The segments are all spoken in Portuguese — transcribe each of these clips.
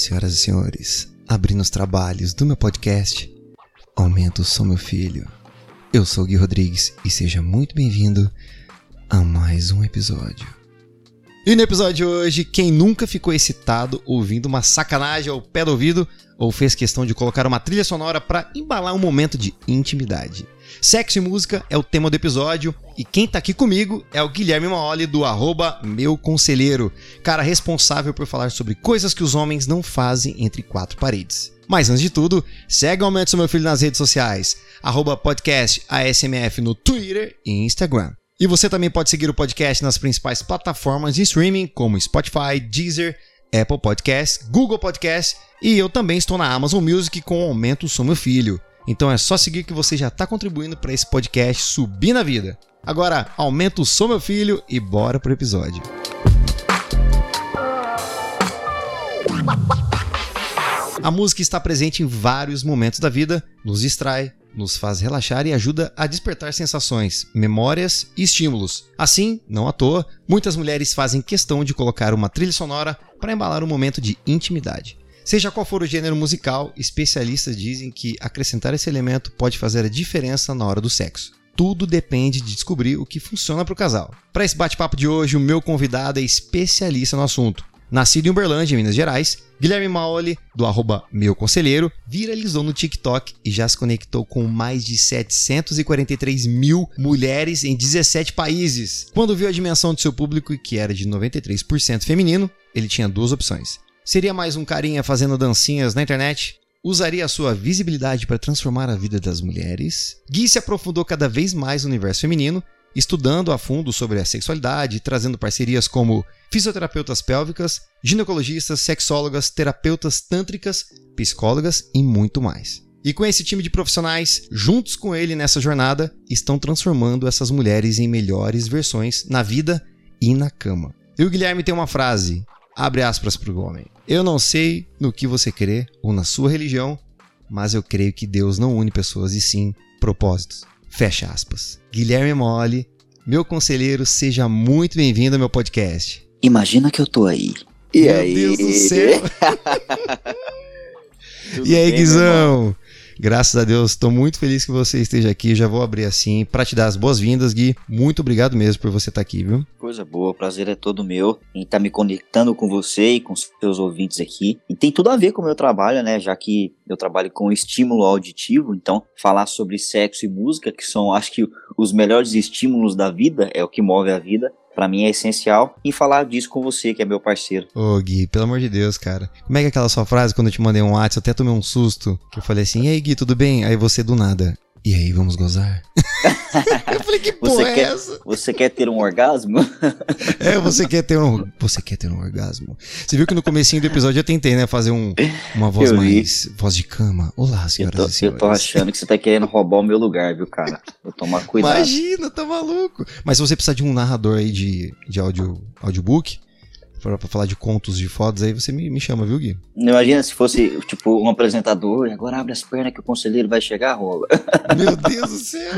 senhoras e senhores, abrindo os trabalhos do meu podcast, Aumento Sou Meu Filho. Eu sou o Gui Rodrigues e seja muito bem-vindo a mais um episódio. E no episódio de hoje, quem nunca ficou excitado ouvindo uma sacanagem ao pé do ouvido ou fez questão de colocar uma trilha sonora para embalar um momento de intimidade? Sexo e música é o tema do episódio e quem tá aqui comigo é o Guilherme Maoli do arroba meu conselheiro, cara responsável por falar sobre coisas que os homens não fazem entre quatro paredes. Mas antes de tudo, segue o Aumento Meu Filho nas redes sociais, arroba podcast ASMF no Twitter e Instagram. E você também pode seguir o podcast nas principais plataformas de streaming como Spotify, Deezer, Apple Podcasts, Google Podcasts e eu também estou na Amazon Music com o Aumento Sou Meu Filho. Então é só seguir que você já está contribuindo para esse podcast subir na vida. Agora, aumenta o som, meu filho, e bora pro episódio. A música está presente em vários momentos da vida, nos distrai, nos faz relaxar e ajuda a despertar sensações, memórias e estímulos. Assim, não à toa, muitas mulheres fazem questão de colocar uma trilha sonora para embalar um momento de intimidade. Seja qual for o gênero musical, especialistas dizem que acrescentar esse elemento pode fazer a diferença na hora do sexo. Tudo depende de descobrir o que funciona para o casal. Para esse bate-papo de hoje, o meu convidado é especialista no assunto. Nascido em Uberlândia, Minas Gerais, Guilherme Maoli, do arroba Meu Conselheiro, viralizou no TikTok e já se conectou com mais de 743 mil mulheres em 17 países. Quando viu a dimensão do seu público, que era de 93% feminino, ele tinha duas opções. Seria mais um carinha fazendo dancinhas na internet? Usaria a sua visibilidade para transformar a vida das mulheres? Gui se aprofundou cada vez mais no universo feminino, estudando a fundo sobre a sexualidade, trazendo parcerias como fisioterapeutas pélvicas, ginecologistas, sexólogas, terapeutas tântricas, psicólogas e muito mais. E com esse time de profissionais, juntos com ele nessa jornada, estão transformando essas mulheres em melhores versões na vida e na cama. E o Guilherme tem uma frase: abre aspas para o homem. Eu não sei no que você crê ou na sua religião, mas eu creio que Deus não une pessoas e sim propósitos. Fecha aspas. Guilherme Mole, meu conselheiro, seja muito bem-vindo ao meu podcast. Imagina que eu tô aí. E meu aí? Deus do céu! e aí, bem, Guizão? Graças a Deus, estou muito feliz que você esteja aqui. Já vou abrir assim para te dar as boas-vindas, Gui. Muito obrigado mesmo por você estar tá aqui, viu? Coisa boa, prazer é todo meu em estar tá me conectando com você e com seus ouvintes aqui. E tem tudo a ver com o meu trabalho, né? Já que eu trabalho com estímulo auditivo, então falar sobre sexo e música, que são, acho que, os melhores estímulos da vida, é o que move a vida para mim é essencial e falar disso com você, que é meu parceiro. Ô Gui, pelo amor de Deus, cara. Como é que é aquela sua frase quando eu te mandei um WhatsApp, eu até tomei um susto, que eu falei assim, e aí Gui, tudo bem? Aí você do nada, e aí, vamos gozar? eu falei, que porra você é quer, essa? Você quer ter um orgasmo? é, você quer ter um. Você quer ter um orgasmo. Você viu que no comecinho do episódio eu tentei, né? Fazer um, uma voz mais. Voz de cama. Olá, senhoras eu tô, e senhores. Eu tô achando que você tá querendo roubar o meu lugar, viu, cara? Vou tomar cuidado. Imagina, tá maluco. Mas se você precisar de um narrador aí de, de audio, audiobook, pra, pra falar de contos de fotos, aí você me, me chama, viu, Gui? Imagina se fosse, tipo, um apresentador, e agora abre as pernas que o conselheiro vai chegar, rola. Meu Deus do céu!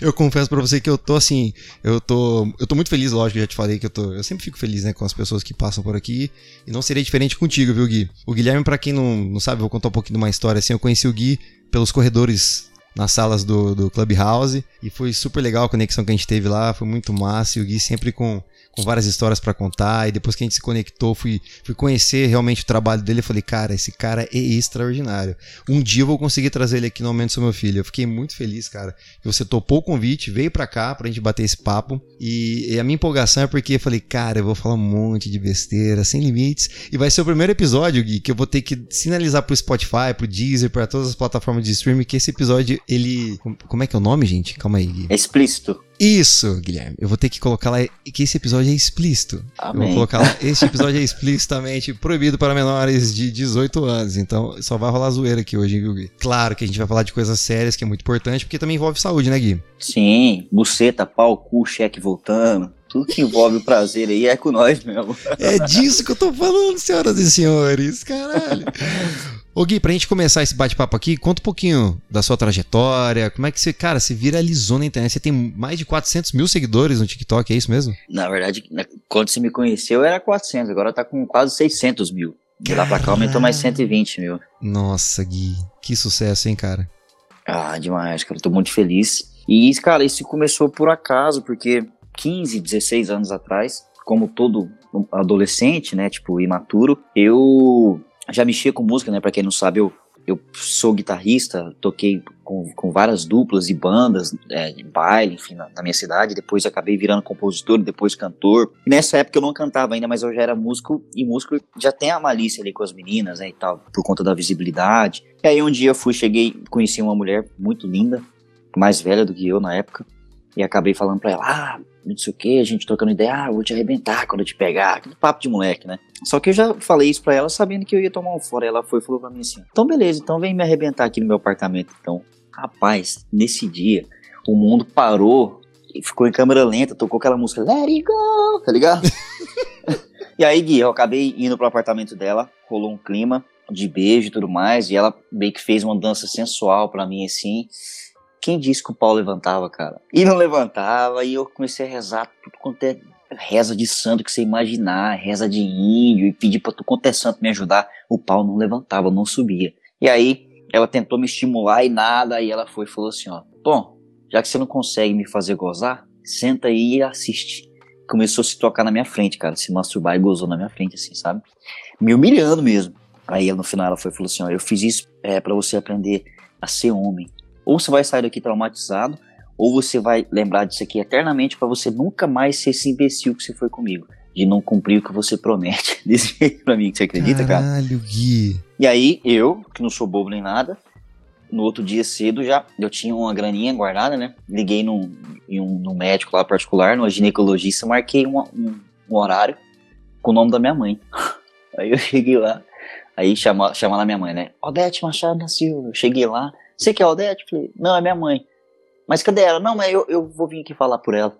eu confesso para você que eu tô assim, eu tô, eu tô muito feliz, lógico, já te falei que eu tô, eu sempre fico feliz, né, com as pessoas que passam por aqui, e não seria diferente contigo, viu, Gui? O Guilherme, para quem não, não sabe, vou contar um pouquinho de uma história assim, eu conheci o Gui pelos corredores nas salas do, do Clubhouse, e foi super legal a conexão que a gente teve lá, foi muito massa, e o Gui sempre com com várias histórias para contar. E depois que a gente se conectou, fui, fui conhecer realmente o trabalho dele. Eu falei, cara, esse cara é extraordinário. Um dia eu vou conseguir trazer ele aqui no Aumento do Meu Filho. Eu fiquei muito feliz, cara, que você topou o convite, veio para cá pra gente bater esse papo. E, e, a minha empolgação é porque eu falei, cara, eu vou falar um monte de besteira, sem limites. E vai ser o primeiro episódio, Gui, que eu vou ter que sinalizar pro Spotify, pro Deezer, para todas as plataformas de streaming que esse episódio, ele. Como é que é o nome, gente? Calma aí, Gui. É explícito. Isso, Guilherme. Eu vou ter que colocar lá que esse episódio é explícito. Amém. Eu vou colocar lá, este episódio é explicitamente proibido para menores de 18 anos. Então, só vai rolar zoeira aqui hoje, viu, Gui? Claro que a gente vai falar de coisas sérias, que é muito importante, porque também envolve saúde, né, Gui? Sim, buceta, pau, cu, cheque voltando. Tudo que envolve o prazer aí é com nós mesmo. É disso que eu tô falando, senhoras e senhores. Caralho. Ô Gui, pra gente começar esse bate-papo aqui, conta um pouquinho da sua trajetória, como é que você, cara, se viralizou na internet, você tem mais de 400 mil seguidores no TikTok, é isso mesmo? Na verdade, quando você me conheceu era 400, agora tá com quase 600 mil. De lá pra cá aumentou mais 120 mil. Nossa, Gui, que sucesso, hein, cara? Ah, demais, cara, tô muito feliz. E, cara, isso começou por acaso, porque 15, 16 anos atrás, como todo adolescente, né, tipo, imaturo, eu já mexia com música, né, pra quem não sabe, eu, eu sou guitarrista, toquei com, com várias duplas e bandas é, de baile, enfim, na, na, minha cidade, depois acabei virando compositor, depois cantor. Nessa época eu não cantava ainda, mas eu já era músico, e músico já tem a malícia ali com as meninas, né, e tal, por conta da visibilidade. E aí um dia eu fui, cheguei, conheci uma mulher muito linda, mais velha do que eu na época, e acabei falando pra ela, ah, não sei o que, a gente trocando ideia, ah, vou te arrebentar quando eu te pegar, aquele papo de moleque, né? Só que eu já falei isso pra ela sabendo que eu ia tomar um fora, ela foi e falou pra mim assim, então beleza, então vem me arrebentar aqui no meu apartamento, então. Rapaz, nesse dia, o mundo parou e ficou em câmera lenta, tocou aquela música Let It Go, tá ligado? e aí, Gui, eu acabei indo pro apartamento dela, rolou um clima de beijo e tudo mais, e ela meio que fez uma dança sensual pra mim, assim, quem disse que o pau levantava, cara? E não levantava, e eu comecei a rezar tudo quanto é reza de santo que você imaginar, reza de índio, e pedir pra tudo quanto é santo me ajudar. O pau não levantava, não subia. E aí, ela tentou me estimular e nada, aí ela foi e falou assim, ó, bom, já que você não consegue me fazer gozar, senta aí e assiste. Começou a se tocar na minha frente, cara, se masturbar e gozou na minha frente, assim, sabe? Me humilhando mesmo. Aí no final ela foi e falou assim, ó, eu fiz isso é, para você aprender a ser homem, ou você vai sair daqui traumatizado, ou você vai lembrar disso aqui eternamente para você nunca mais ser esse imbecil que você foi comigo. De não cumprir o que você promete. Desse jeito pra mim, você acredita, Caralho, cara? Caralho, Gui. E aí, eu, que não sou bobo nem nada, no outro dia cedo já, eu tinha uma graninha guardada, né? Liguei num, em um, num médico lá particular, numa ginecologista, marquei um, um, um horário com o nome da minha mãe. Aí eu cheguei lá, aí chama, chama lá minha mãe, né? Odete Machado da Silva. Eu cheguei lá, você quer a Odete? Falei, não, é minha mãe. Mas cadê ela? Não, mas eu, eu vou vir aqui falar por ela.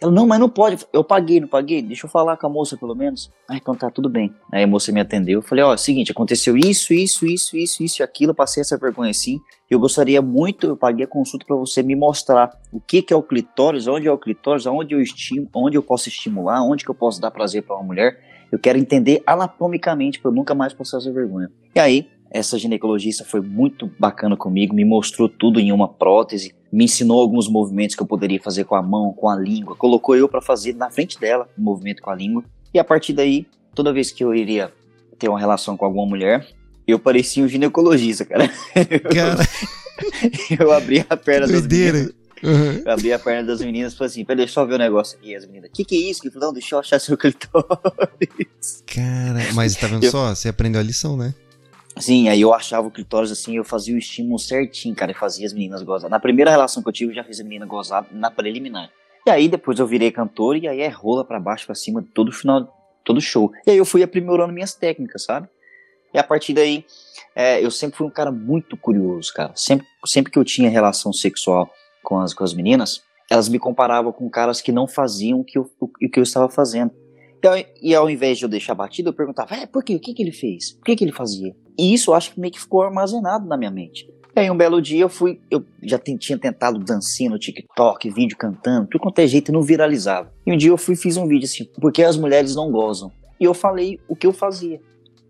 Ela, não, mas não pode. Eu paguei, não paguei? Deixa eu falar com a moça pelo menos. Ah, então tá, tudo bem. Aí a moça me atendeu. Eu falei, ó, é o seguinte, aconteceu isso, isso, isso, isso, isso e aquilo. Passei essa vergonha assim. Eu gostaria muito, eu paguei a consulta para você me mostrar o que que é o clitóris, onde é o clitóris, onde eu estimo, onde eu posso estimular, onde que eu posso dar prazer para uma mulher. Eu quero entender anatomicamente para eu nunca mais passar essa vergonha. E aí, essa ginecologista foi muito bacana comigo, me mostrou tudo em uma prótese, me ensinou alguns movimentos que eu poderia fazer com a mão, com a língua, colocou eu para fazer na frente dela o um movimento com a língua. E a partir daí, toda vez que eu iria ter uma relação com alguma mulher, eu parecia um ginecologista, cara. Cara. eu abria a perna das meninas. Uhum. Eu abri a perna das meninas e falei assim: deixa eu só ver o um negócio aqui. As meninas, que que é isso? Que não, deixa eu achar seu clitóris. Cara, mas tá vendo eu... só? Você aprendeu a lição, né? Sim, aí eu achava o clitóris assim, eu fazia o estímulo certinho, cara, e fazia as meninas gozar. Na primeira relação que eu tive, eu já fiz a menina gozar na preliminar. E aí depois eu virei cantor e aí é rola para baixo, para cima, todo final, todo show. E aí eu fui aprimorando minhas técnicas, sabe? E a partir daí, é, eu sempre fui um cara muito curioso, cara. Sempre, sempre que eu tinha relação sexual com as, com as meninas, elas me comparavam com caras que não faziam o que eu, o, o que eu estava fazendo. E ao, e ao, invés de eu deixar batido, eu perguntava, é, por quê? O que, que ele fez? Por que, que ele fazia? E isso eu acho que meio que ficou armazenado na minha mente. E aí um belo dia eu fui, eu já tinha tentado dancinha no TikTok, vídeo cantando, tudo quanto é jeito não viralizava. E um dia eu fui fiz um vídeo assim, porque as mulheres não gozam. E eu falei o que eu fazia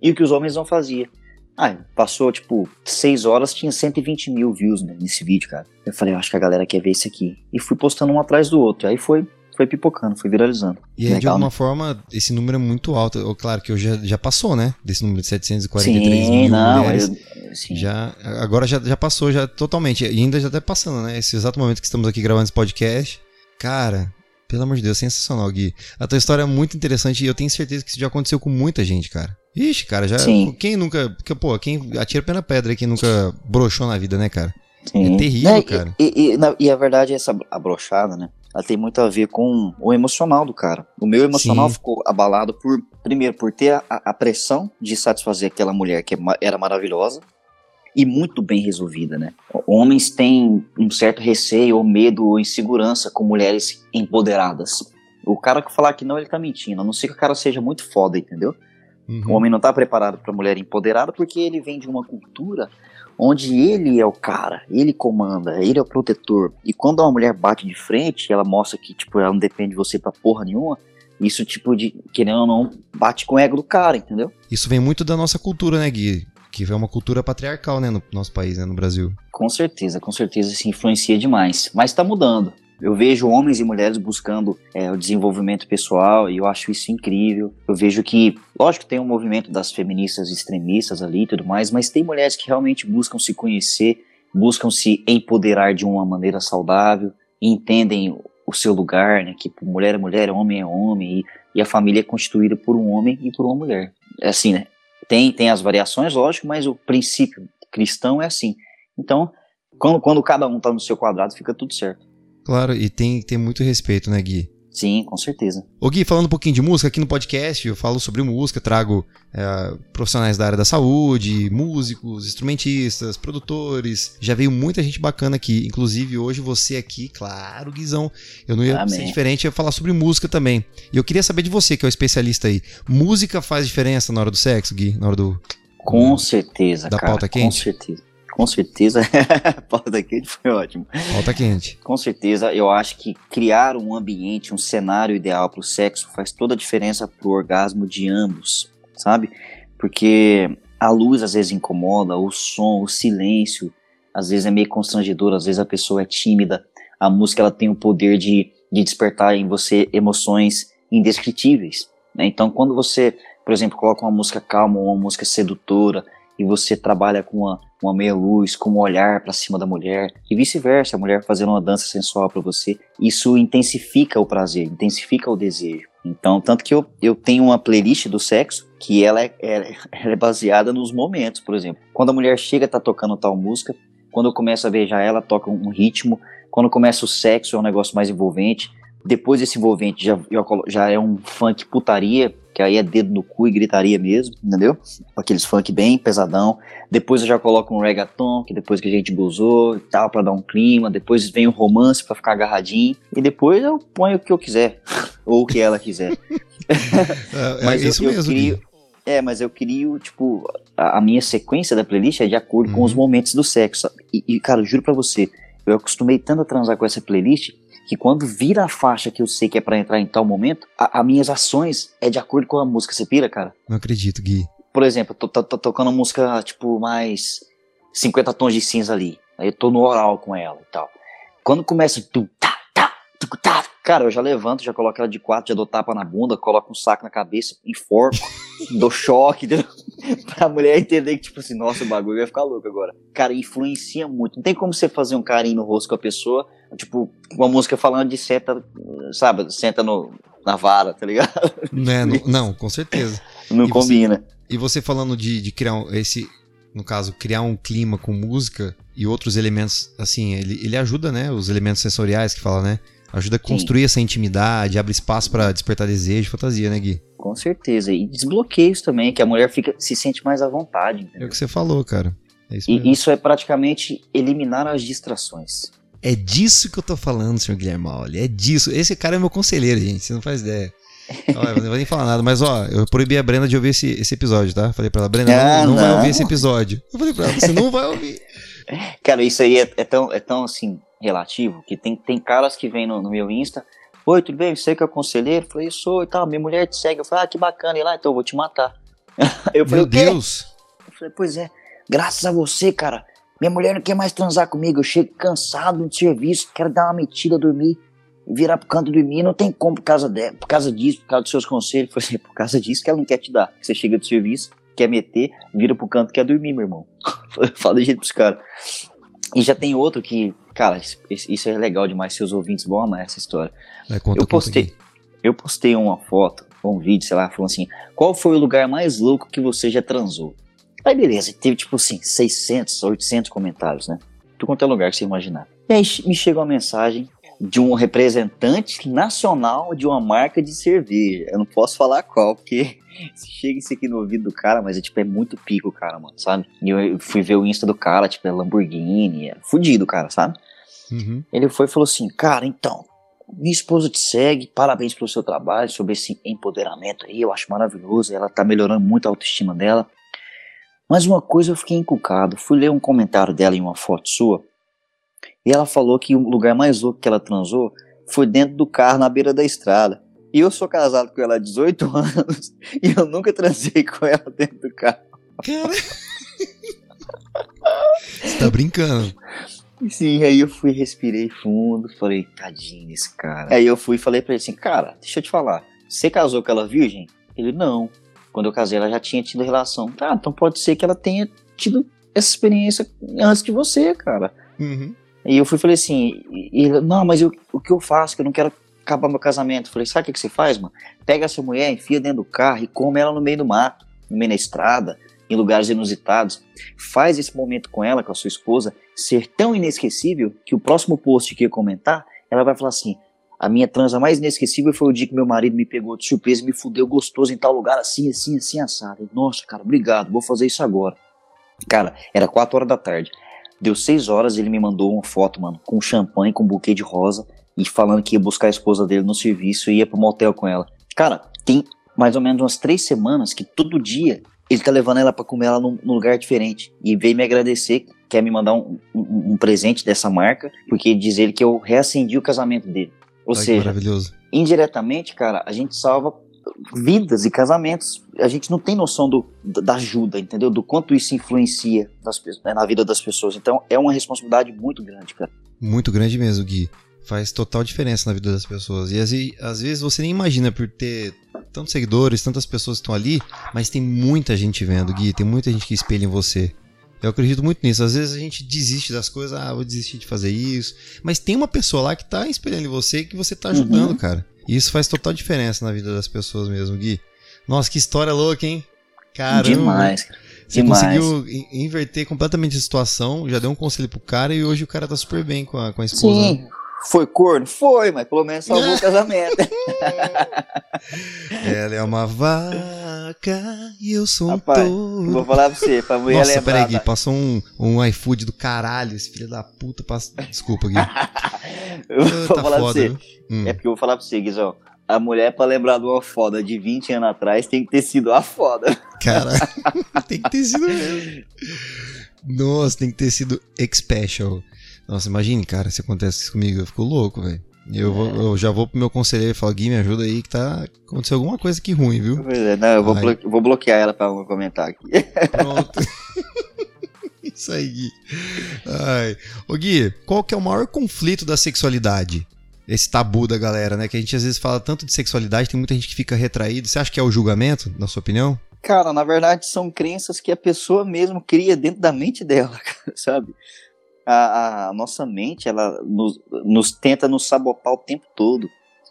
e o que os homens não faziam. Ah, passou tipo seis horas, tinha 120 mil views né, nesse vídeo, cara. Eu falei, acho que a galera quer ver isso aqui. E fui postando um atrás do outro. Aí foi foi pipocando, foi viralizando. E aí, de alguma né? forma, esse número é muito alto. Claro que hoje já, já passou, né? Desse número de 743 sim, mil não, mulheres. Eu, sim. Já, agora já, já passou, já totalmente. E ainda já tá passando, né? Esse exato momento que estamos aqui gravando esse podcast. Cara, pelo amor de Deus, sensacional, Gui. A tua história é muito interessante e eu tenho certeza que isso já aconteceu com muita gente, cara. Ixi, cara, já. Sim. Quem nunca. Pô, quem atira pé na pedra quem nunca broxou na vida, né, cara? Sim. É terrível, né, cara. E, e, e, e, a verdade é essa a brochada, né? Ela tem muito a ver com o emocional do cara. O meu emocional Sim. ficou abalado por, primeiro, por ter a, a, pressão de satisfazer aquela mulher que era maravilhosa e muito bem resolvida, né? Homens têm um certo receio ou medo ou insegurança com mulheres empoderadas. O cara que falar que não, ele tá mentindo, a não ser que o cara seja muito foda, entendeu? Uhum. O homem não tá preparado para mulher empoderada porque ele vem de uma cultura onde ele é o cara, ele comanda, ele é o protetor. E quando uma mulher bate de frente, ela mostra que, tipo, ela não depende de você pra porra nenhuma, isso, tipo, de, querendo ou não, bate com o ego do cara, entendeu? Isso vem muito da nossa cultura, né, Gui? Que é uma cultura patriarcal, né, no nosso país, né, no Brasil. Com certeza, com certeza se influencia demais. Mas tá mudando. Eu vejo homens e mulheres buscando é, o desenvolvimento pessoal e eu acho isso incrível. Eu vejo que, lógico, tem um movimento das feministas extremistas ali e tudo mais, mas tem mulheres que realmente buscam se conhecer, buscam se empoderar de uma maneira saudável, entendem o seu lugar, né? Que mulher é mulher, homem é homem e, e a família é constituída por um homem e por uma mulher. É assim, né? Tem, tem as variações, lógico, mas o princípio cristão é assim. Então, quando, quando cada um tá no seu quadrado, fica tudo certo. Claro, e tem, tem muito respeito, né, Gui? Sim, com certeza. Ô Gui, falando um pouquinho de música, aqui no podcast eu falo sobre música, trago é, profissionais da área da saúde, músicos, instrumentistas, produtores. Já veio muita gente bacana aqui, inclusive hoje você aqui, claro, Guizão. Eu não ia Amém. ser diferente, eu ia falar sobre música também. E eu queria saber de você, que é o especialista aí. Música faz diferença na hora do sexo, Gui? Na hora do. Com certeza, da cara. pauta quente? Com certeza com certeza. pauta quente foi ótimo. Pauta quente. Com certeza, eu acho que criar um ambiente, um cenário ideal para o sexo faz toda a diferença para o orgasmo de ambos, sabe? Porque a luz às vezes incomoda, o som, o silêncio, às vezes é meio constrangedor, às vezes a pessoa é tímida. A música ela tem o poder de, de despertar em você emoções indescritíveis. Né? Então, quando você, por exemplo, coloca uma música calma, uma música sedutora, e você trabalha com uma, uma meia luz, com um olhar para cima da mulher, e vice-versa, a mulher fazendo uma dança sensual para você, isso intensifica o prazer, intensifica o desejo. Então, tanto que eu, eu tenho uma playlist do sexo que ela é, é, ela é baseada nos momentos, por exemplo. Quando a mulher chega, tá tocando tal música, quando eu começo a beijar ela, toca um ritmo, quando começa o sexo é um negócio mais envolvente, depois desse envolvente já, já é um funk putaria, que aí é dedo no cu e gritaria mesmo, entendeu? Aqueles funk bem pesadão. Depois eu já coloco um reggaeton, que depois que a gente gozou e tal, pra dar um clima. Depois vem o romance pra ficar agarradinho. E depois eu ponho o que eu quiser, ou o que ela quiser. É, é, mas isso eu, eu mesmo. Crio, é, mas eu crio, tipo, a, a, minha sequência da playlist é de acordo uhum. com os uhum. momentos do sexo. E, e, cara, juro pra você, eu acostumei tanto a transar com essa playlist que quando vira a faixa que eu sei que é para entrar em tal momento, as minhas ações é de acordo com a música. Você pira, cara? Não acredito, Gui. Por exemplo, tô, tô, tô tocando música, tipo, mais 50 tons de cinza ali. Aí eu tô no oral com ela e tal. Quando começa tu, tá, tá, tu, tá, cara, eu já levanto, já coloco ela de quatro, já dou tapa na bunda, coloco um saco na cabeça, enforco, dou choque, entendeu? pra mulher entender que, tipo assim, nossa, o bagulho vai ficar louco agora. Cara, influencia muito. Não tem como você fazer um carinho no rosto com a pessoa Tipo, uma música falando de senta, sabe? Senta no, na vara, tá ligado? Né, não, não, com certeza. Não e combina. Você, e você falando de, de criar um, esse, no caso, criar um clima com música e outros elementos, assim, ele, ele ajuda, né? Os elementos sensoriais que fala, né? Ajuda a construir Sim. essa intimidade, abre espaço para despertar desejo, fantasia, né, Gui? Com certeza. E desbloqueios também, que a mulher fica, se sente mais à vontade. Entendeu? É o que você falou, cara. É isso e isso é praticamente eliminar as distrações. É disso que eu tô falando, senhor Guilherme Mauli. É disso. Esse cara é meu conselheiro, gente. Você não faz ideia. Olha, não vou nem falar nada, mas ó, eu proibi a Brenda de ouvir esse, esse episódio, tá? Falei pra ela, Brenda, ah, não, não, não, vai ouvir esse episódio. Eu falei pra ela, você não vai ouvir. Cara, isso aí é, é, tão, é tão assim, relativo, que tem, tem caras que vêm no, no meu Insta. Oi, tudo bem? Você que é o conselheiro? Eu falei, sou e tal, minha mulher te segue. Eu falei, ah, que bacana, e lá, então eu vou te matar. Eu falei, meu Deus! Eu falei, pois é, graças a você, cara, minha mulher não quer mais transar comigo. Eu chego cansado no serviço, quero dar uma metida, dormir, virar pro canto dormir. Não tem como por causa, de, por causa disso, por causa dos seus conselhos. Assim, por causa disso que ela não quer te dar. Você chega do serviço, quer meter, vira pro canto, quer dormir, meu irmão. Fala de jeito pros caras. E já tem outro que, cara, isso é legal demais. Seus ouvintes vão amar essa história. É, conta, eu postei, eu postei uma foto, um vídeo, sei lá, falando assim: qual foi o lugar mais louco que você já transou? Aí beleza, teve tipo assim, 600, 800 comentários, né? Tu quanto é lugar que você imaginar. E aí me chegou uma mensagem de um representante nacional de uma marca de cerveja. Eu não posso falar qual, porque chega isso aqui no ouvido do cara, mas é tipo, é muito pico, cara, mano, sabe? E eu fui ver o Insta do cara, tipo, é Lamborghini, é fudido, cara, sabe? Uhum. Ele foi e falou assim, cara, então, minha esposa te segue, parabéns pelo seu trabalho, sobre esse empoderamento aí, eu acho maravilhoso, ela tá melhorando muito a autoestima dela. Mas uma coisa eu fiquei encucado, fui ler um comentário dela em uma foto sua, e ela falou que o lugar mais louco que ela transou foi dentro do carro na beira da estrada. E eu sou casado com ela há 18 anos e eu nunca transei com ela dentro do carro. Cara. Você tá brincando. Sim, aí eu fui, respirei fundo, falei, tadinho desse cara. Aí eu fui e falei pra ele assim, cara, deixa eu te falar, você casou com ela virgem? Ele, não. Quando eu casei, ela já tinha tido relação. Tá, então pode ser que ela tenha tido essa experiência antes de você, cara. Uhum. E eu fui e falei assim, e ele, não, mas eu, o que eu faço? Que eu não quero acabar meu casamento. Eu falei, sabe o que, que você faz, mano? Pega essa mulher, enfia dentro do carro e come ela no meio do mato, no meio da estrada, em lugares inusitados. Faz esse momento com ela, com a sua esposa, ser tão inesquecível que o próximo post que eu comentar, ela vai falar assim: a minha transa mais inesquecível foi o dia que meu marido me pegou de surpresa e me fudeu gostoso em tal lugar, assim, assim, assim, assado. Nossa, cara, obrigado, vou fazer isso agora. Cara, era 4 horas da tarde. Deu 6 horas, ele me mandou uma foto, mano, com champanhe, com buquê de rosa e falando que ia buscar a esposa dele no serviço e ia pro motel com ela. Cara, tem mais ou menos umas três semanas que todo dia ele tá levando ela para comer ela num, num, lugar diferente. E veio me agradecer, quer me mandar um, um, um presente dessa marca, porque diz ele que eu reacendi o casamento dele. Ou Ai, seja, indiretamente, cara, a gente salva vidas e casamentos. A gente não tem noção do, da ajuda, entendeu? Do quanto isso influencia das, né, na vida das pessoas. Então é uma responsabilidade muito grande, cara. Muito grande mesmo, Gui. Faz total diferença na vida das pessoas. E às, às vezes você nem imagina por ter tantos seguidores, tantas pessoas que estão ali, mas tem muita gente vendo, Gui, tem muita gente que espelha em você. Eu acredito muito nisso. Às vezes a gente desiste das coisas, ah, vou desistir de fazer isso. Mas tem uma pessoa lá que tá espelhando em você que você tá ajudando, uhum. cara. E isso faz total diferença na vida das pessoas mesmo, Gui. Nossa, que história louca, hein? Caramba. Demais, cara. Você Demais. conseguiu inverter completamente a situação, já deu um conselho pro cara e hoje o cara tá super bem com a, com a esposa. Sim, foi corno? Foi, mas pelo menos salvou o casamento. Ela é uma vaca e eu sou Rapaz, um touro. Vou falar pra você, pra mulher Nossa, lembrar. peraí, Gui, passou um, um iFood do caralho, esse filho da puta. Passa... Desculpa, Gui. eu vou tá falar foda, pra você. Hum. É porque eu vou falar pra você, Guizão. A mulher, pra lembrar de uma foda de 20 anos atrás, tem que ter sido a foda. Cara, tem que ter sido mesmo. Nossa, tem que ter sido X-Special. Nossa, imagine, cara, se acontece isso comigo, eu fico louco, velho. Eu, vou, eu já vou pro meu conselheiro e falo, Gui, me ajuda aí que tá acontecendo alguma coisa aqui ruim, viu? É, não, eu vou, bloque, vou, bloquear ela pra não comentar aqui. Pronto. Isso aí, Gui. Ai. Ô Gui, qual que é o maior conflito da sexualidade? Esse tabu da galera, né? Que a gente às vezes fala tanto de sexualidade, tem muita gente que fica retraído. Você acha que é o julgamento, na sua opinião? Cara, na verdade são crenças que a pessoa mesmo cria dentro da mente dela, sabe? A, a nossa mente ela nos, nos tenta nos sabotar o tempo todo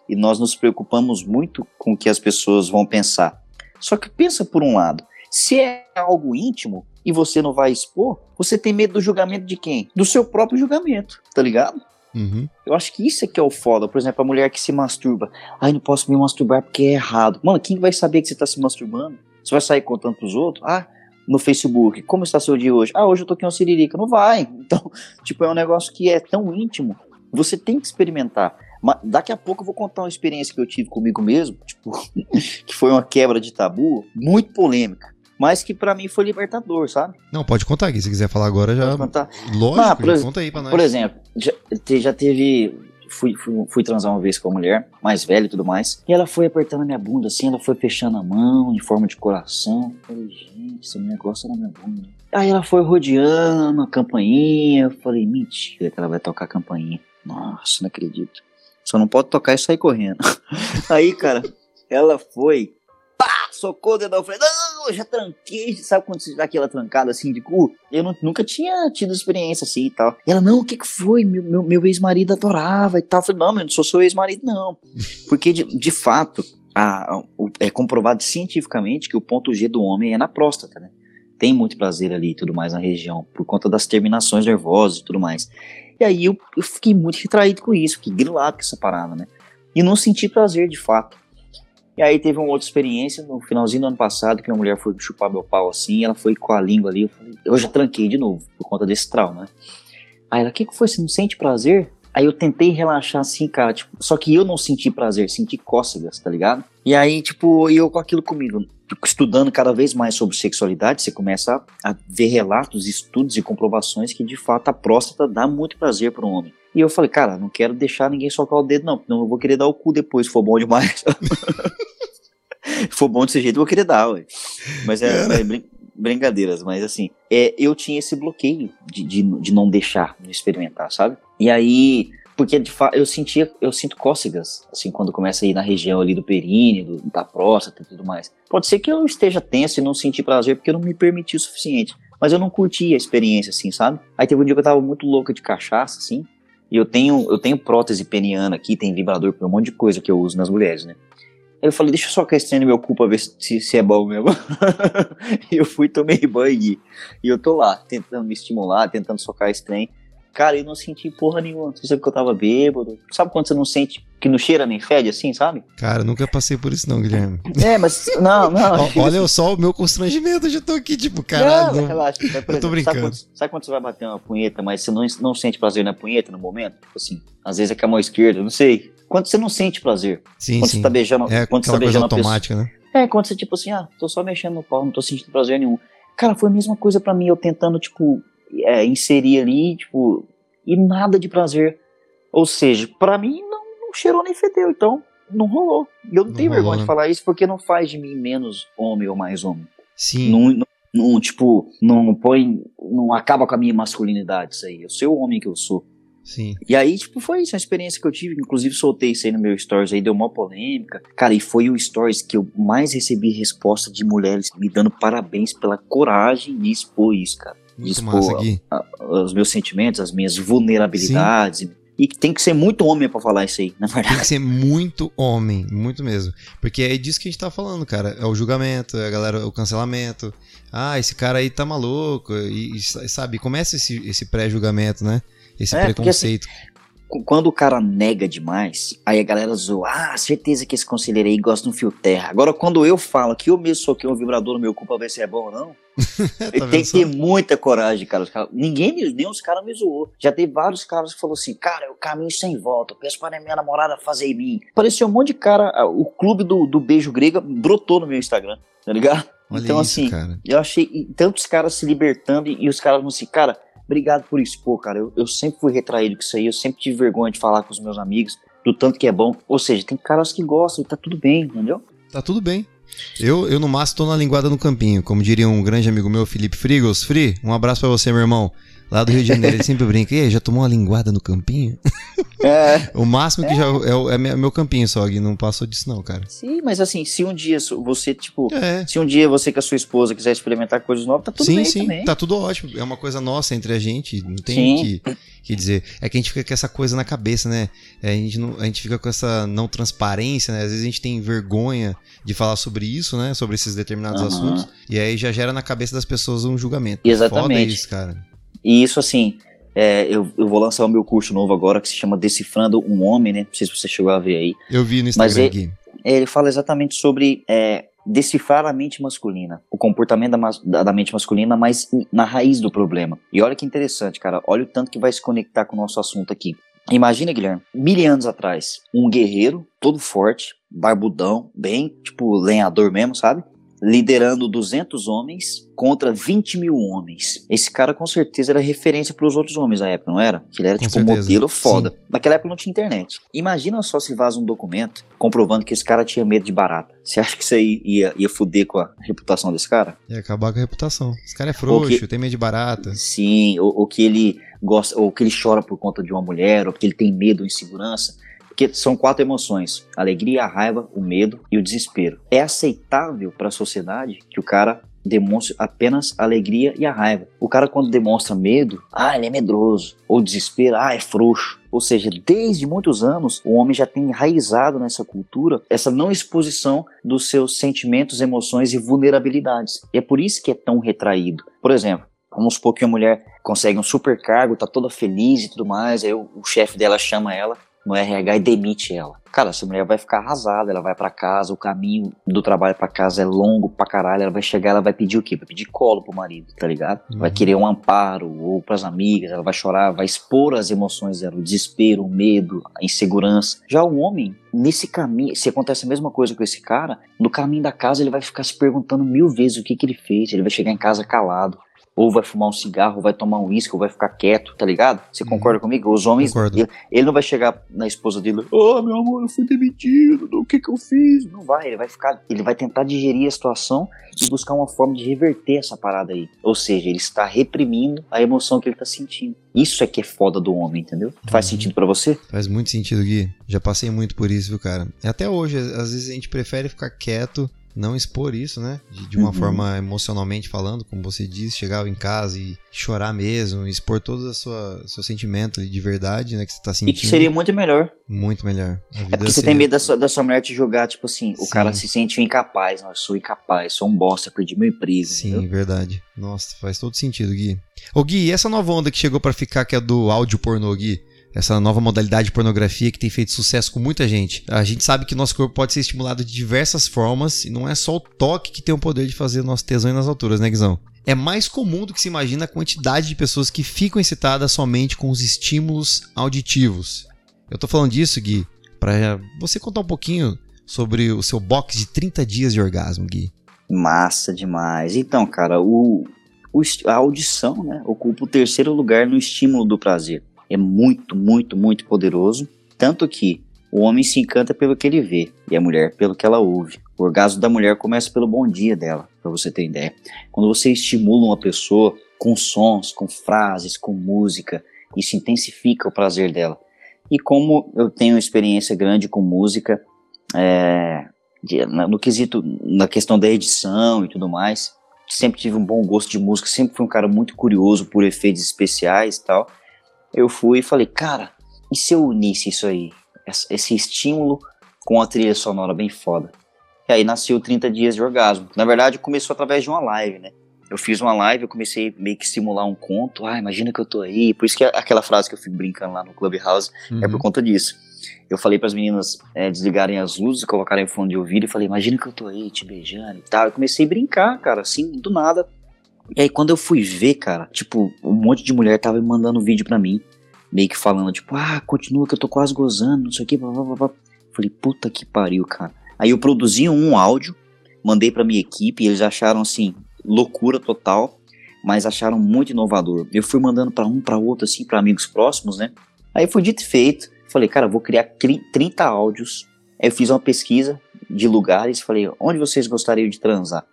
e nós nos preocupamos muito com o que as pessoas vão pensar. Só que pensa por um lado, se é algo íntimo e você não vai expor, você tem medo do julgamento de quem? Do seu próprio julgamento, tá ligado? Uhum. Eu acho que isso é que é o foda. Por exemplo, a mulher que se masturba. Ai, não posso me masturbar porque é errado. Mano, quem vai saber que você tá se masturbando? Você vai sair contando pros outros? Ah, no Facebook, como está seu dia hoje? Ah, hoje eu tô aqui uma siririca. Não vai. Então, tipo, é um negócio que é tão íntimo. Você tem que experimentar. Mas daqui a pouco eu vou contar uma experiência que eu tive comigo mesmo, tipo, que foi uma quebra de tabu muito polêmica. Mas que para mim foi libertador, sabe? Não, pode contar aqui. Se quiser falar agora, já. Pode contar. Lógico, ah, por, conta aí pra nós. Por exemplo, já, já teve fui, fui, fui, transar uma vez com a mulher, mais velha e tudo mais. E ela foi apertando a minha bunda, assim, ela foi fechando a mão em forma de coração. Eu falei, gente, essa mulher gosta da minha bunda. Aí ela foi rodeando a campainha. Eu falei, mentira que ela vai tocar a campainha. Nossa, não acredito. Só não pode tocar e sair correndo. Aí, cara, ela foi socou o dedão. Eu falei, não, eu já tranquei. Sabe quando você dá aquela trancada assim de cu? Eu não, nunca tinha tido experiência assim e tal. Ela, não, o que que foi? Meu, meu, meu ex-marido adorava e tal. Eu falei, não, eu não sou seu ex-marido, não. Porque, de, de fato, a, a, é comprovado cientificamente que o ponto G do homem é na próstata, né? Tem muito prazer ali e tudo mais na região, por conta das terminações nervosas e tudo mais. E aí eu, eu fiquei muito retraído com isso, fiquei grilado com essa parada, né? E não senti prazer de fato. E aí teve uma outra experiência no finalzinho do ano passado, que uma mulher foi chupar meu pau assim, ela foi com a língua ali, eu, falei, eu já tranquei de novo, por conta desse trauma, né? Aí ela, o que, que foi? Você não sente prazer? Aí eu tentei relaxar assim, cara, tipo, só que eu não senti prazer, senti cócegas, tá ligado? E aí, tipo, eu com aquilo comigo, estudando cada vez mais sobre sexualidade, você começa a ver relatos, estudos e comprovações que de fato a próstata dá muito prazer para um homem. E eu falei, cara, não quero deixar ninguém socar o dedo, não, porque eu vou querer dar o cu depois, se for bom demais. se for bom desse jeito, eu vou querer dar, ué. Mas é, é brin brincadeiras, mas assim, é, eu tinha esse bloqueio de, de, de não deixar, de experimentar, sabe? E aí, porque de fato eu sentia, eu sinto cócegas, assim, quando começa a ir na região ali do períneo, da próstata e tudo mais. Pode ser que eu esteja tenso e não senti prazer porque eu não me permiti o suficiente. Mas eu não curti a experiência, assim, sabe? Aí teve um dia que eu tava muito louca de cachaça, assim, e eu tenho, eu tenho prótese peniana aqui, tem vibrador um monte de coisa que eu uso nas mulheres, né? Aí eu falei, deixa eu só no meu cu pra ver se, se é bom mesmo. eu fui, tomei banho e eu tô lá, tentando me estimular, tentando socar esse trem. Cara, eu não senti porra nenhuma. Não sei que eu tava bêbado. Sabe quando você não sente que não cheira nem fede assim, sabe? Cara, nunca passei por isso não, Guilherme. É, mas não, não. Olha só o meu constrangimento, eu já tô aqui, tipo, caralho. Não, não... relaxa. Exemplo, eu tô brincando. Sabe quando, sabe quando, você vai bater uma punheta, mas você não, não sente prazer na punheta no momento? Tipo assim, às vezes é com a mão esquerda, não sei. Quando você não sente prazer. Sim, quando sim. você tá beijando, é quando você tá beijando automática, pessoa, né? É, quando você tipo assim, ah, tô só mexendo no pau, não tô sentindo prazer nenhum. Cara, foi a mesma coisa para mim, eu tentando, tipo, é, inserir ali, tipo, e nada de prazer. Ou seja, para mim não, não, cheirou nem fedeu, então não rolou. E eu não, não tenho rolou, vergonha né? de falar isso porque não faz de mim menos homem ou mais homem. Sim. Não, não, não, tipo, não põe, não acaba com a minha masculinidade isso aí. Eu sou o homem que eu sou. Sim. E aí, tipo, foi isso, a experiência que eu tive. Inclusive, soltei isso aí no meu stories aí, deu uma polêmica. Cara, e foi o stories que eu mais recebi resposta de mulheres me dando parabéns pela coragem de expor isso, cara. Muito expor a, a, os meus sentimentos, as minhas vulnerabilidades. Sim. E tem que ser muito homem para falar isso aí, na verdade. Tem que ser muito homem, muito mesmo. Porque é disso que a gente tá falando, cara. É o julgamento, é a galera, o cancelamento. Ah, esse cara aí tá maluco. E, e sabe, começa esse, esse pré-julgamento, né? Esse é, preconceito. Porque, assim, quando o cara nega demais, aí a galera zoa, ah, certeza que esse conselheiro aí gosta de um fio terra. Agora, quando eu falo que eu mesmo soquei um vibrador no meu cu pra ver se é bom ou não, tá tem que ter muita coragem, cara. Ninguém, nem os caras me zoou. Já tem vários caras que falou assim, cara, é o caminho sem volta, eu peço para minha namorada fazer em mim. Pareceu um monte de cara, o clube do, do beijo grega brotou no meu Instagram, tá ligado? Olha então, isso, assim, cara. eu achei tantos caras se libertando e, e os caras vão assim, cara, Obrigado por expor, cara. Eu, eu sempre fui retraído com isso aí, eu sempre tive vergonha de falar com os meus amigos, do tanto que é bom. Ou seja, tem caras que gostam e tá tudo bem, entendeu? Tá tudo bem. Eu, eu no máximo tô na linguada no campinho, como diria um grande amigo meu, Felipe Frigos. Fri, um abraço para você, meu irmão lá do Rio de Janeiro, ele sempre brinca, e aí, já tomou uma linguada no campinho? É. o máximo que é. já é, é, meu campinho só, Gui, não passou disso não, cara. Sim, mas assim, se um dia você, tipo, é. se um dia você com a sua esposa quiser experimentar coisas novas, tá tudo sim, bem sim, também. tá tudo ótimo, é uma coisa nossa entre a gente, não tem que, que dizer. É que a gente fica com essa coisa na cabeça, né? É, a, gente não, a gente fica com essa não transparência, né? Às vezes a gente tem vergonha de falar sobre isso, né? Sobre esses determinados uhum. assuntos, e aí já gera na cabeça das pessoas um julgamento. Exatamente. Foda isso, cara. E isso, assim, é, eu, eu, vou lançar o meu curso novo agora que se chama Decifrando um Homem, né? Não sei se você chegou a ver aí. Eu vi no Instagram Mas aqui. É, ele fala exatamente sobre é, decifrar a mente masculina, o comportamento da, da, mente masculina, mas na raiz do problema. E olha que interessante, cara. Olha o tanto que vai se conectar com o nosso assunto aqui. Imagina, Guilherme, mil anos atrás, um guerreiro todo forte, barbudão, bem, tipo, lenhador mesmo, sabe? Liderando 200 homens contra 20 mil homens. Esse cara com certeza era referência para os outros homens da época, não era? Que ele era com tipo um modelo foda. Sim. Naquela época não tinha internet. Imagina só se vaza um documento comprovando que esse cara tinha medo de barata. Você acha que isso aí ia, ia fuder com a reputação desse cara? Ia acabar com a reputação. Esse cara é frouxo, que, tem medo de barata. Sim, ou, ou que ele gosta, ou que ele chora por conta de uma mulher, ou que ele tem medo ou insegurança. Porque são quatro emoções: alegria, a raiva, o medo e o desespero. É aceitável para a sociedade que o cara demonstre apenas alegria e a raiva. O cara quando demonstra medo, ah, ele é medroso, ou desespero, ah, é frouxo. Ou seja, desde muitos anos o homem já tem enraizado nessa cultura essa não exposição dos seus sentimentos, emoções e vulnerabilidades. E é por isso que é tão retraído. Por exemplo, Vamos supor que a mulher consegue um super cargo, tá toda feliz e tudo mais, aí o, o chefe dela chama ela no RH e demite ela. Cara, essa mulher vai ficar arrasada, ela vai para casa, o caminho do trabalho para casa é longo pra caralho, ela vai chegar, ela vai pedir o quê? Vai pedir colo pro marido, tá ligado? Uhum. Vai querer um amparo, ou pras amigas, ela vai chorar, vai expor as emoções dela, o desespero, o medo, a insegurança. Já o homem, nesse caminho, se acontece a mesma coisa com esse cara, no caminho da casa ele vai ficar se perguntando mil vezes o que, que ele fez, ele vai chegar em casa calado, ou vai fumar um cigarro, ou vai tomar um uísque, ou vai ficar quieto, tá ligado? Você uhum. concorda comigo? Os homens, ele, ele, não vai chegar na esposa dele, oh, meu amor, eu fui demitido, o que que eu fiz? Não vai, ele vai ficar, ele vai tentar digerir a situação e buscar uma forma de reverter essa parada aí. Ou seja, ele está reprimindo a emoção que ele tá sentindo. Isso é que é foda do homem, entendeu? Uhum. Faz sentido para você? Faz muito sentido, Gui. Já passei muito por isso, viu, cara? Até hoje, às vezes a gente prefere ficar quieto não expor isso, né? De, de uma uhum. forma emocionalmente falando, como você disse, chegar em casa e chorar mesmo, expor todo o seu sentimento de verdade, né? Que você tá sentindo. E que seria muito melhor. Muito melhor. É porque você tem medo da sua, da sua mulher te jogar, tipo assim, o Sim. cara se sente incapaz, não, eu sou incapaz, sou um bosta, perdi meu emprego. Sim, entendeu? verdade. Nossa, faz todo sentido, Gui. Ô Gui, e essa nova onda que chegou para ficar, que é do áudio pornô, Gui? Essa nova modalidade de pornografia que tem feito sucesso com muita gente. A gente sabe que nosso corpo pode ser estimulado de diversas formas e não é só o toque que tem o poder de fazer nosso tesão nas alturas, né, Guizão? É mais comum do que se imagina a quantidade de pessoas que ficam excitadas somente com os estímulos auditivos. Eu tô falando disso, Gui, para você contar um pouquinho sobre o seu box de 30 dias de orgasmo, Gui. Massa demais. Então, cara, o, o a audição né, ocupa o terceiro lugar no estímulo do prazer é muito, muito, muito poderoso. Tanto que o homem se encanta pelo que ele vê e a mulher pelo que ela ouve. O orgasmo da mulher começa pelo bom dia dela, para você ter ideia. Quando você estimula uma pessoa com sons, com frases, com música, isso intensifica o prazer dela. E como eu tenho experiência grande com música, é, no quesito, na questão da edição e tudo mais, sempre tive um bom gosto de música, sempre fui um cara muito curioso por efeitos especiais e tal eu fui e falei, cara, e se eu unisse isso aí, esse estímulo com a trilha sonora bem foda? E aí nasceu 30 dias de orgasmo. Na verdade, começou através de uma live, né? Eu fiz uma live, eu comecei meio que simular um conto. Ah, imagina que eu tô aí. Por isso que aquela frase que eu fico brincando lá no Clubhouse uhum. é por uhum. conta disso. Eu falei para as meninas é, desligarem as luzes, colocarem o fone de ouvido e falei, imagina que eu tô aí te beijando e tal. Eu comecei a brincar, cara, assim, do nada. E aí quando eu fui ver, cara, tipo, um monte de mulher tava me mandando vídeo pra mim, meio que falando, tipo, ah, continua que eu tô quase gozando, não sei o que, blá, blá, blá. Falei, puta que pariu, cara. Aí eu produzi um áudio, mandei pra minha equipe, e eles acharam, assim, loucura total, mas acharam muito inovador. Eu fui mandando para um, para outro, assim, para amigos próximos, né? Aí foi dito e feito. Falei, cara, vou criar 30 áudios. Aí eu fiz uma pesquisa de lugares, falei, onde vocês gostariam de transar?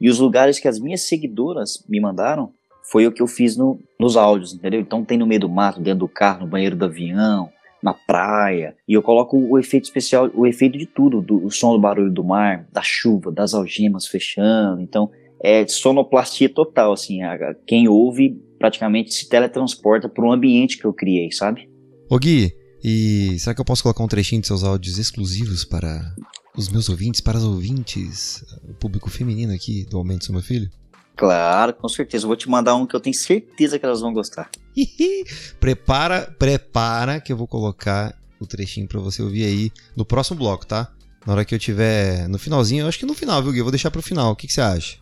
E os lugares que as minhas seguidoras me mandaram foi o que eu fiz no, nos áudios, entendeu? Então tem no meio do mato, dentro do carro, no banheiro do avião, na praia. E eu coloco o efeito especial, o efeito de tudo, do o som do barulho do mar, da chuva, das algemas fechando. Então é sonoplastia total, assim. A, quem ouve praticamente se teletransporta para um ambiente que eu criei, sabe? Ô Gui, e será que eu posso colocar um trechinho de seus áudios exclusivos para os meus ouvintes, para os ouvintes, o público feminino aqui do Aumento do Meu Filho? Claro, com certeza. Eu vou te mandar um que eu tenho certeza que elas vão gostar. prepara, prepara que eu vou colocar o trechinho para você ouvir aí no próximo bloco, tá? Na hora que eu tiver no finalzinho, eu acho que no final, viu, Gui? Eu vou deixar pro final. O que, que você acha?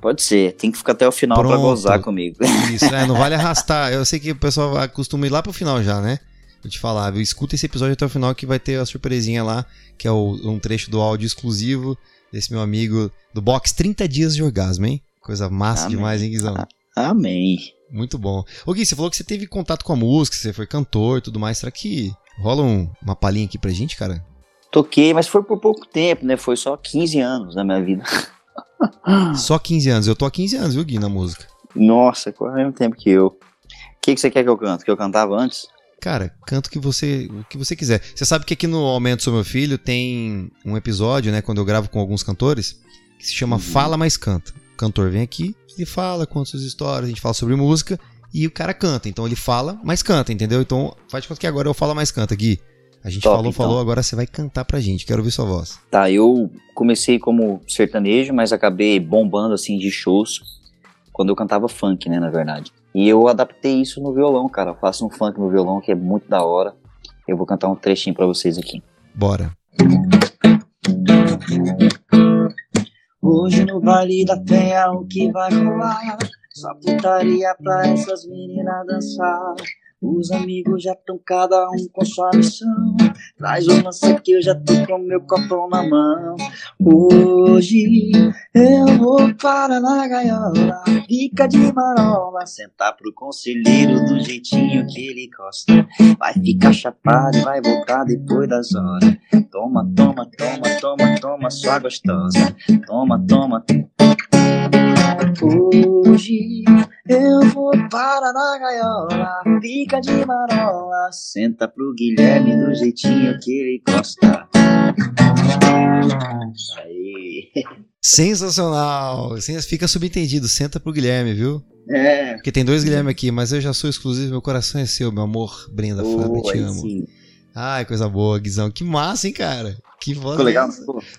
Pode ser, tem que ficar até o final Pronto. pra gozar comigo. Isso, é, não vale arrastar. Eu sei que o pessoal costuma ir lá pro final já, né? Vou te falar, viu? Escuta esse episódio até o final que vai ter a surpresinha lá, que é o, um trecho do áudio exclusivo desse meu amigo do box 30 dias de orgasmo, hein? Coisa massa Amém. demais, hein, Guizão? Amém. Muito bom. Ô Gui, você falou que você teve contato com a música, você foi cantor e tudo mais. Será que rola um, uma palhinha aqui pra gente, cara? Toquei, mas foi por pouco tempo, né? Foi só 15 anos na minha vida. só 15 anos? Eu tô há 15 anos, viu, Gui, na música. Nossa, qual é o mesmo tempo que eu. O que, que você quer que eu cante? Que eu cantava antes? Cara, canto que você, o que você quiser. Você sabe que aqui no Aumento Sou Meu Filho tem um episódio, né, quando eu gravo com alguns cantores, que se chama uhum. Fala Mais Canta. O cantor vem aqui, ele fala, conta suas histórias, a gente fala sobre música e o cara canta. Então ele fala, mas canta, entendeu? Então faz de conta que agora eu falo mais canta, Gui. A gente Top, falou, então. falou, agora você vai cantar pra gente. Quero ouvir sua voz. Tá, eu comecei como sertanejo, mas acabei bombando assim de shows quando eu cantava funk, né, na verdade. E eu adaptei isso no violão, cara. Eu faço um funk no violão que é muito da hora. Eu vou cantar um trechinho para vocês aqui. Bora. Hoje no baile da penha o que vai rolar? Só putaria pra essas meninas dançar. Os amigos já estão cada um com sua missão. Traz o lance que eu já tô com meu copão na mão. Hoje eu vou para na gaiola, fica de marola, sentar pro conselheiro do jeitinho que ele gosta. Vai ficar chapado e vai voltar depois das horas. Toma, toma, toma, toma, toma, sua gostosa. Toma, toma. Hoje eu vou para na gaiola, fica de marola, senta pro Guilherme do jeitinho que ele gosta. Aí. Sensacional! Fica subentendido, senta pro Guilherme, viu? É. Porque tem dois Guilherme aqui, mas eu já sou exclusivo, meu coração é seu, meu amor, Brenda oh, Fábio, te amo. Sim. Ai, coisa boa, Guizão. Que massa, hein, cara? Que voz. Ficou legal?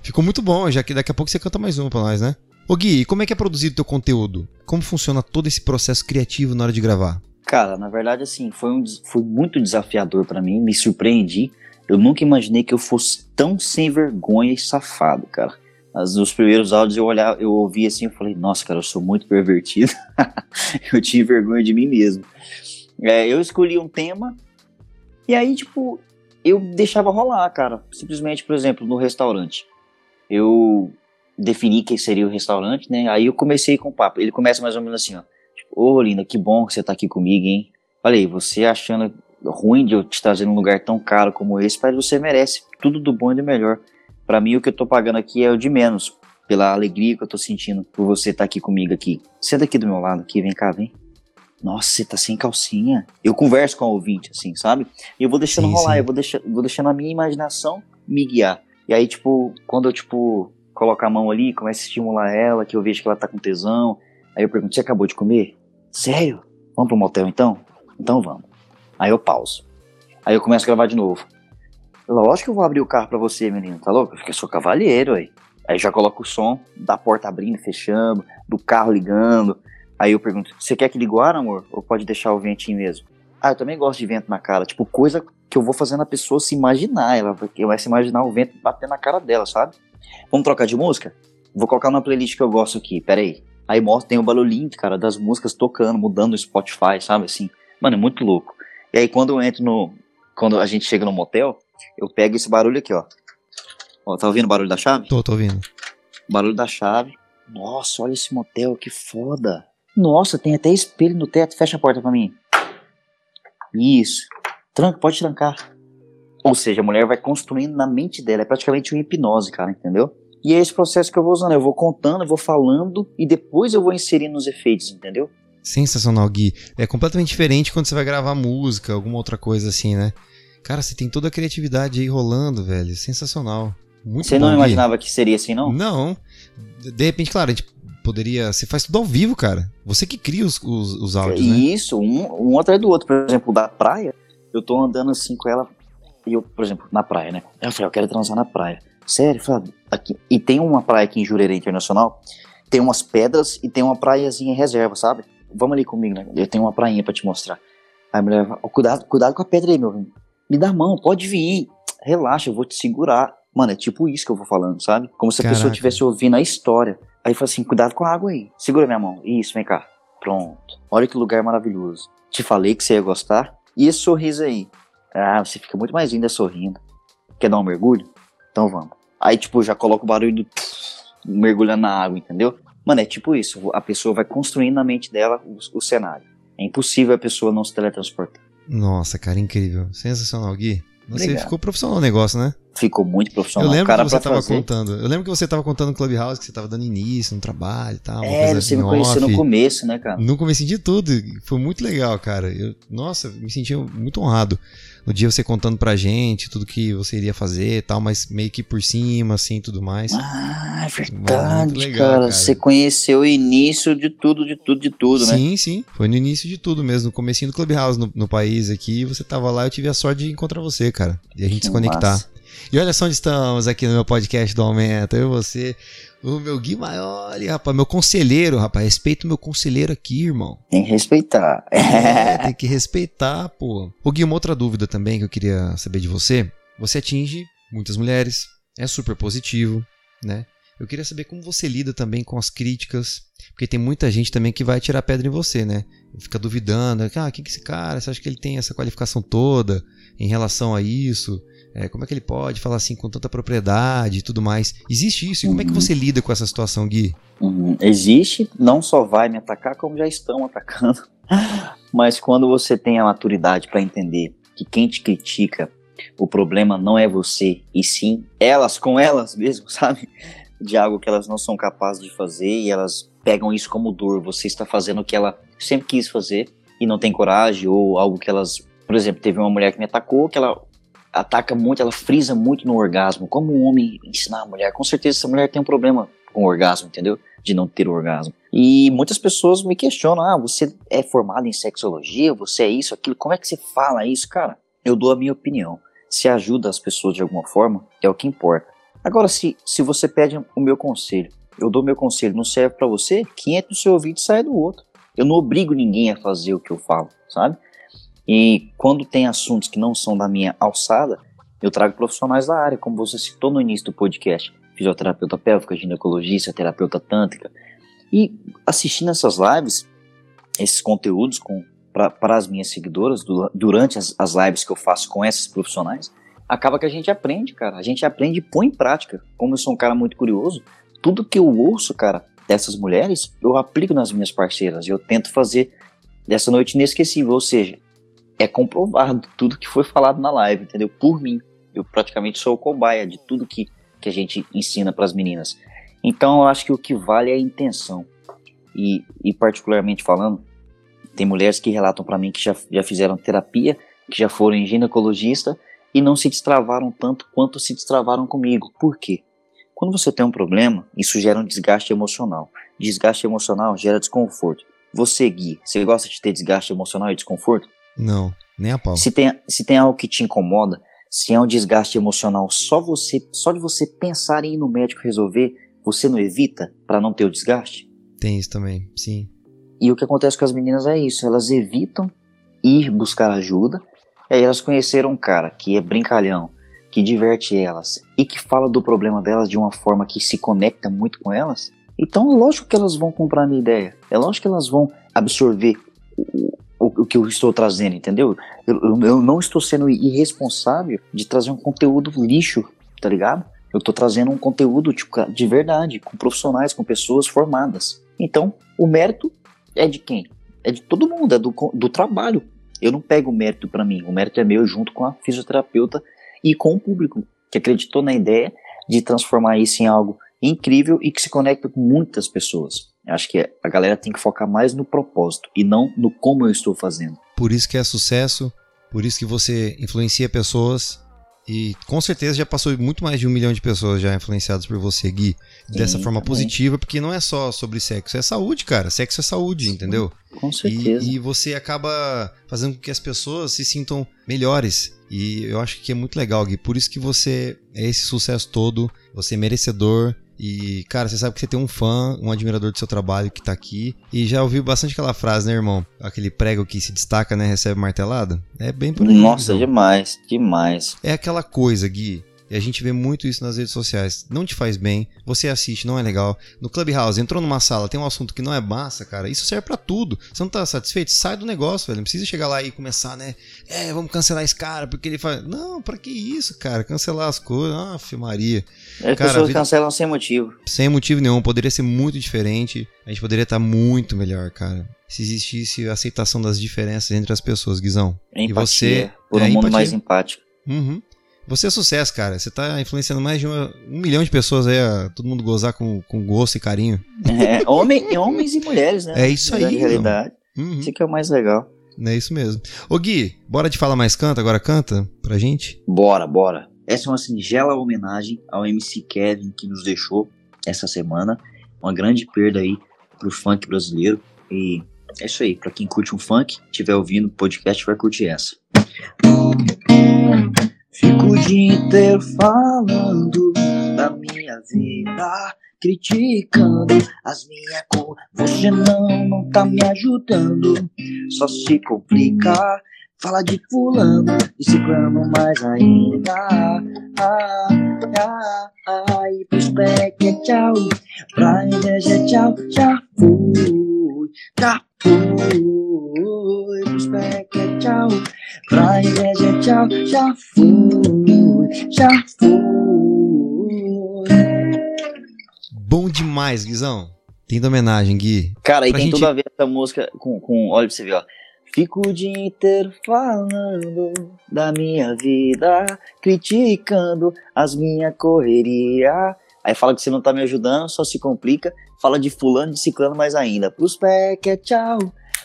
Ficou muito bom, já que daqui a pouco você canta mais uma pra nós, né? Ô Gui, como é que é produzido o teu conteúdo? Como funciona todo esse processo criativo na hora de gravar? Cara, na verdade, assim, foi, um, foi muito desafiador para mim, me surpreendi. Eu nunca imaginei que eu fosse tão sem vergonha e safado, cara. Nos primeiros áudios eu olhava, eu ouvia assim, eu falei, nossa, cara, eu sou muito pervertido. eu tinha vergonha de mim mesmo. É, eu escolhi um tema e aí, tipo, eu deixava rolar, cara. Simplesmente, por exemplo, no restaurante. Eu defini que seria o restaurante, né? Aí eu comecei com o papo. Ele começa mais ou menos assim, ó. Tipo, ô oh, linda, que bom que você tá aqui comigo, hein? Falei, você achando ruim de eu te trazer num lugar tão caro como esse, mas você merece tudo do bom e do melhor. Para mim, o que eu tô pagando aqui é o de menos, pela alegria que eu tô sentindo por você estar tá aqui comigo aqui. Senta aqui do meu lado, aqui, vem cá, vem. Nossa, você tá sem calcinha. Eu converso com o ouvinte, assim, sabe? E eu vou deixando sim, rolar, sim. eu vou, deixar, vou deixando a minha imaginação me guiar. E aí, tipo, quando eu, tipo, coloco a mão ali, começo a estimular ela, que eu vejo que ela tá com tesão. Aí eu pergunto, você acabou de comer? Sério? Vamos pro motel então? Então vamos. Aí eu pauso. Aí eu começo a gravar de novo. Lógico que eu vou abrir o carro para você, menino, tá louco? Porque eu sou cavalheiro, aí. Aí já coloco o som da porta abrindo, fechando, do carro ligando. Aí eu pergunto, você quer que ligue o ar, amor? Ou pode deixar o ventinho mesmo? Ah, eu também gosto de vento na cara. Tipo, coisa que eu vou fazendo a pessoa se imaginar. Ela vai se imaginar o vento batendo na cara dela, sabe? Vamos trocar de música? Vou colocar uma playlist que eu gosto aqui, pera aí. Aí mostra, tem o barulhinho, cara, das músicas tocando, mudando o Spotify, sabe, assim. Mano, é muito louco. E aí quando eu entro no... Quando a gente chega no motel, eu pego esse barulho aqui, ó. Ó, tá ouvindo o barulho da chave? Tô, tô ouvindo. Barulho da chave. Nossa, olha esse motel, que foda. Nossa, tem até espelho no teto. Fecha a porta pra mim. Isso. Tranca, pode trancar. Ou seja, a mulher vai construindo na mente dela, é praticamente uma hipnose, cara, entendeu? E é esse processo que eu vou usando, eu vou contando, eu vou falando e depois eu vou inserindo os efeitos, entendeu? Sensacional, Gui. É completamente diferente quando você vai gravar música, alguma outra coisa assim, né? Cara, você tem toda a criatividade aí rolando, velho. Sensacional. Muito você bom, não imaginava Gui. que seria assim, não? Não. De repente, claro, a gente poderia. Você faz tudo ao vivo, cara. Você que cria os, os, os áudios. Né? Isso, um, um atrás do outro. Por exemplo, da praia, eu tô andando assim com ela e eu, por exemplo, na praia, né? Eu falei, eu quero transar na praia. Sério, falei, aqui. E tem uma praia aqui em Jurerê Internacional, tem umas pedras e tem uma praiazinha em reserva, sabe? Vamos ali comigo, né? Eu tenho uma prainha pra te mostrar. Aí a mulher, oh, cuidado, cuidado com a pedra aí, meu. Me dá a mão, pode vir. Relaxa, eu vou te segurar. Mano, é tipo isso que eu vou falando, sabe? Como se a Caraca. pessoa estivesse ouvindo a história. Aí fala assim, cuidado com a água aí. Segura minha mão. Isso, vem cá. Pronto. Olha que lugar maravilhoso. Te falei que você ia gostar. E esse sorriso aí? Ah, você fica muito mais linda sorrindo. Quer dar um mergulho? Então vamos. Aí, tipo, já coloca o barulho do mergulhando na água, entendeu? Mano, é tipo isso. A pessoa vai construindo na mente dela o, o cenário. É impossível a pessoa não se teletransportar. Nossa, cara, incrível. Sensacional, Gui. Você Obrigado. ficou profissional no negócio, né? Ficou muito profissional. Eu lembro que você estava contando. Eu lembro que você estava contando no Clubhouse que você estava dando início no trabalho e tal. É, você me conheceu no começo, né, cara? No começo de tudo. Foi muito legal, cara. Eu, nossa, me senti muito honrado no dia você contando pra gente tudo que você iria fazer e tal, mas meio que por cima, assim, tudo mais. Ah, é verdade, legal, cara. cara. Você conheceu o início de tudo, de tudo, de tudo, sim, né? Sim, sim. Foi no início de tudo mesmo, no comecinho do Clubhouse no, no país aqui, você tava lá, eu tive a sorte de encontrar você, cara. E a gente que se conectar. Massa. E olha só onde estamos aqui no meu podcast do Aumento. Eu e você, o meu Gui Maior, rapaz, meu conselheiro, rapaz. Respeita o meu conselheiro aqui, irmão. Tem que respeitar. É, tem que respeitar, pô. Ô Gui, uma outra dúvida também que eu queria saber de você. Você atinge muitas mulheres, é super positivo, né? Eu queria saber como você lida também com as críticas, porque tem muita gente também que vai tirar pedra em você, né? Fica duvidando, ah, quem que é esse cara? Você acha que ele tem essa qualificação toda em relação a isso? É, como é que ele pode falar assim com tanta propriedade e tudo mais? Existe isso? E como é que você lida com essa situação, Gui? Uhum. Existe, não só vai me atacar, como já estão atacando. Mas quando você tem a maturidade para entender que quem te critica, o problema não é você, e sim elas com elas mesmo, sabe? de algo que elas não são capazes de fazer e elas pegam isso como dor. Você está fazendo o que ela sempre quis fazer e não tem coragem, ou algo que elas. Por exemplo, teve uma mulher que me atacou, que ela ataca muito, ela frisa muito no orgasmo. Como um homem ensinar a mulher? Com certeza essa mulher tem um problema com o orgasmo, entendeu? De não ter orgasmo. E muitas pessoas me questionam: ah, você é formado em sexologia, você é isso, aquilo, como é que você fala isso? Cara, eu dou a minha opinião. Se ajuda as pessoas de alguma forma, é o que importa. Agora, se, se você pede o meu conselho, eu dou meu conselho, não serve para você, quem entra no seu ouvido sai do outro. Eu não obrigo ninguém a fazer o que eu falo, sabe? E quando tem assuntos que não são da minha alçada, eu trago profissionais da área, como você citou no início do podcast. Fisioterapeuta pélvica, ginecologista, terapeuta tântrica. E assistindo essas lives, esses conteúdos para as minhas seguidoras, do, durante as, as lives que eu faço com esses profissionais, acaba que a gente aprende, cara. A gente aprende e põe em prática. Como eu sou um cara muito curioso, tudo que eu ouço, cara, dessas mulheres, eu aplico nas minhas parceiras. Eu tento fazer dessa noite inesquecível. Ou seja, é comprovado tudo que foi falado na live, entendeu? Por mim. Eu praticamente sou o cobaia de tudo que, que a gente ensina para as meninas. Então eu acho que o que vale é a intenção. E, e particularmente falando, tem mulheres que relatam para mim que já, já fizeram terapia, que já foram em ginecologista e não se destravaram tanto quanto se destravaram comigo. Por quê? Quando você tem um problema, isso gera um desgaste emocional. Desgaste emocional gera desconforto. Você, Gui, você gosta de ter desgaste emocional e desconforto? Não, nem a pau. Se tem, se tem algo que te incomoda, se é um desgaste emocional, só você, só de você pensar em ir no médico resolver, você não evita para não ter o desgaste? Tem isso também, sim. E o que acontece com as meninas é isso, elas evitam ir buscar ajuda e aí elas conheceram um cara que é brincalhão, que diverte elas e que fala do problema delas de uma forma que se conecta muito com elas. Então, lógico que elas vão comprar a minha ideia. É lógico que elas vão absorver o, o, que eu estou trazendo, entendeu? Eu, eu, não estou sendo irresponsável de trazer um conteúdo lixo, tá ligado? Eu estou trazendo um conteúdo tipo, de verdade, com profissionais, com pessoas formadas. Então, o mérito é de quem? É de todo mundo, é do, do trabalho. Eu não pego o mérito para mim, o mérito é meu junto com a fisioterapeuta e com o público que acreditou na ideia de transformar isso em algo incrível e que se conecta com muitas pessoas. Acho que a galera tem que focar mais no propósito e não no como eu estou fazendo. Por isso que é sucesso, por isso que você influencia pessoas e com certeza já passou muito mais de um milhão de pessoas já influenciadas por você, Gui, dessa Sim, forma também. positiva, porque não é só sobre sexo, é saúde, cara. Sexo é saúde, entendeu? Com certeza. E, e, você acaba fazendo com que as pessoas se sintam melhores. E eu acho que é muito legal, Gui. Por isso que você é esse sucesso todo, você é merecedor e, cara, você sabe que você tem um fã, um admirador do seu trabalho que tá aqui. E já ouviu bastante aquela frase, né, irmão? Aquele prego que se destaca, né? Recebe martelada. É bem por aí. Nossa, então. demais, demais. É aquela coisa, Gui. E a gente vê muito isso nas redes sociais. Não te faz bem, você assiste, não é legal. No Clubhouse, entrou numa sala, tem um assunto que não é massa, cara. Isso serve para tudo. Você não tá satisfeito? Sai do negócio, velho. Não precisa chegar lá e começar, né? É, vamos cancelar esse cara porque ele faz. Não, pra que isso, cara? Cancelar as coisas. Aff, Maria. As cara, pessoas vida... cancelam sem motivo. Sem motivo nenhum. Poderia ser muito diferente. A gente poderia estar muito melhor, cara. Se existisse aceitação das diferenças entre as pessoas, Guizão. Empatia, e você. Por um é, mundo empatia. mais empático. Uhum. Você é sucesso, cara. Você tá influenciando mais de uma, um milhão de pessoas aí, a todo mundo gozar com, com gosto e carinho. É, homem, homens e mulheres, né? É isso aí. Na realidade. Uhum. Isso que é o mais legal. É isso mesmo. Ô Gui, bora de falar mais canta, agora canta pra gente? Bora, bora. Essa é uma singela homenagem ao MC Kevin que nos deixou essa semana. Uma grande perda aí pro funk brasileiro. E é isso aí. Pra quem curte um funk, tiver ouvindo o podcast, vai curtir essa. Fico o dia inteiro falando da minha vida, criticando as minhas cores. Você não, não tá me ajudando, só se complica. Fala de fulano e ciclano mais ainda. Ah, ah, ah, e pros pé que é tchau, pra inveja é tchau, já fui, já tchau, já fui, já fui. Bom demais, Guizão. Tem homenagem, Gui. Cara, e Pra tem gente- tudo a ver essa música com, com. Olha pra você ver, ó. Fico o dia inteiro falando da minha vida, criticando as minhas correrias. Aí fala que você não tá me ajudando, só se complica. Fala de fulano, de ciclano mais ainda. Pros pé que é tchau,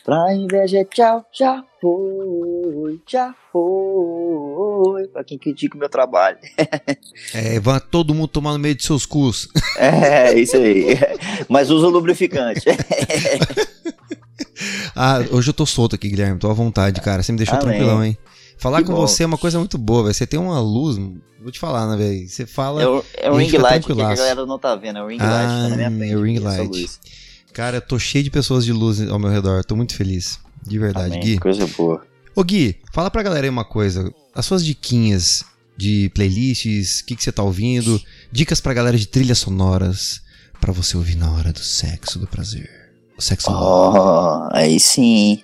pra inveja é tchau, já foi, já foi. Pra quem critica o meu trabalho. É, vai todo mundo tomar no meio de seus cus. É, isso aí. Mas usa o lubrificante. Ah, hoje eu tô solto aqui, Guilherme. Tô à vontade, cara. Você me deixou Amém. tranquilão, hein? Falar Que com bom. você é uma coisa muito boa, velho. Você tem uma luz. Vou te falar, né, velho? Você fala. É o, é o ring light que a galera não tá vendo. É o ring Ah, light, tá na minha é frente. o ring light. Cara, eu tô cheio de pessoas de luz ao meu redor. Tô muito feliz. De verdade, Amém, Gui. Coisa boa. Ô, Gui, fala pra galera aí uma coisa. As suas diquinhas de playlists, o que, que você tá ouvindo, dicas pra galera de trilhas sonoras pra você ouvir na hora do sexo, do prazer. O sexo Oh, aí sim.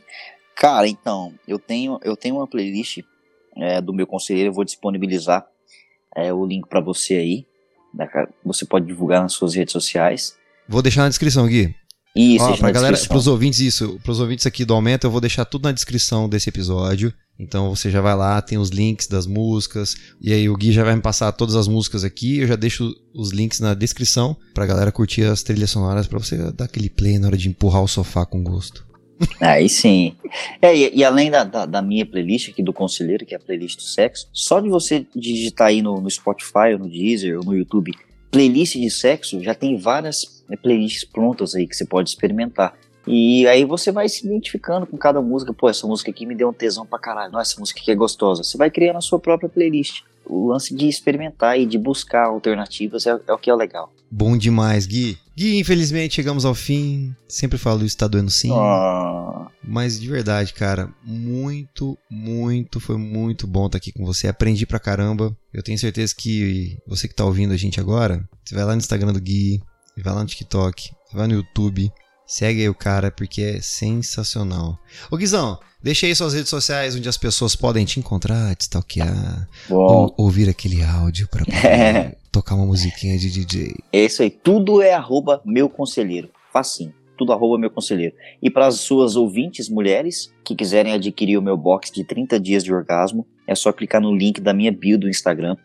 Cara, então, eu tenho, eu tenho uma playlist é, do meu conselheiro, eu vou disponibilizar é, o link pra você aí. Você pode divulgar nas suas redes sociais. Vou deixar na descrição, Gui. Isso, Ó, pra galera, descrição. pros ouvintes, isso, pros ouvintes aqui do Aumento, eu vou deixar tudo na descrição desse episódio. Então você já vai lá, tem os links das músicas, e aí o Gui já vai me passar todas as músicas aqui, eu já deixo os links na descrição pra galera curtir as trilhas sonoras, pra você dar aquele play na hora de empurrar o sofá com gosto. Aí sim. É, e, e além da, da, da minha playlist aqui do Conselheiro, que é a playlist do sexo, só de você digitar aí no, no Spotify, ou no Deezer, ou no YouTube, playlist de sexo, já tem várias playlists prontas aí que você pode experimentar. E aí você vai se identificando com cada música. Pô, essa música aqui me deu um tesão pra caralho. Nossa, essa música aqui é gostosa. Você vai criando a sua própria playlist. O lance de experimentar e de buscar alternativas é, é o que é legal. Bom demais, Gui. Gui, infelizmente chegamos ao fim. Sempre falo isso, tá doendo sim. Ah, Mas de verdade, cara, muito, muito, foi muito bom estar aqui com você. Aprendi pra caramba. Eu tenho certeza que você que tá ouvindo a gente agora, você vai lá no Instagram do Gui, vai lá no TikTok, vai no YouTube, segue aí o cara porque é sensacional. Ô Guizão, deixa aí suas redes sociais onde as pessoas podem te encontrar, te stalkear, ou ouvir aquele áudio pra poder tocar uma musiquinha de DJ. É isso aí, tudo é arroba meu conselheiro. Facinho, tudo arroba meu conselheiro. E para as suas ouvintes mulheres que quiserem adquirir o meu box de 30 dias de orgasmo, é só clicar no link da minha bio do Instagram.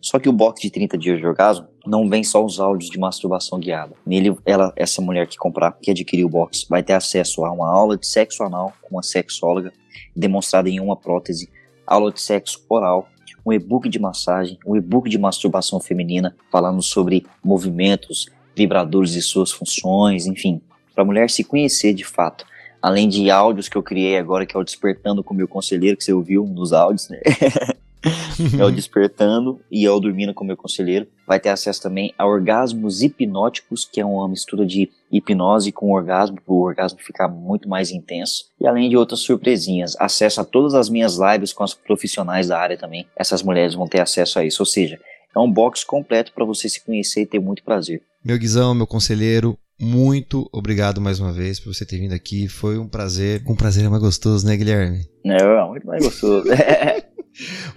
Só que o box de 30 dias de orgasmo não vem só os áudios de masturbação guiada. Nele, ela, essa mulher que comprar, que adquirir o box, vai ter acesso a uma aula de sexo anal com uma sexóloga, demonstrada em uma prótese, aula de sexo oral, um e-book de massagem, um e-book de masturbação feminina, falando sobre movimentos, vibradores e suas funções, enfim, para a mulher se conhecer de fato. Além de áudios que eu criei agora, que é o Despertando com o meu conselheiro, que você ouviu nos áudios, né? é o Despertando e é o Dormindo com o meu conselheiro. Vai ter acesso também a orgasmos hipnóticos, que é uma mistura de hipnose com orgasmo, para o orgasmo ficar muito mais intenso. E além de outras surpresinhas, acesso a todas as minhas lives com as profissionais da área também. Essas mulheres vão ter acesso a isso. Ou seja, é um box completo para você se conhecer e ter muito prazer. Meu Guizão, meu conselheiro, muito obrigado mais uma vez por você ter vindo aqui. Foi um prazer. Um prazer é mais gostoso, né, Guilherme? É, muito mais gostoso.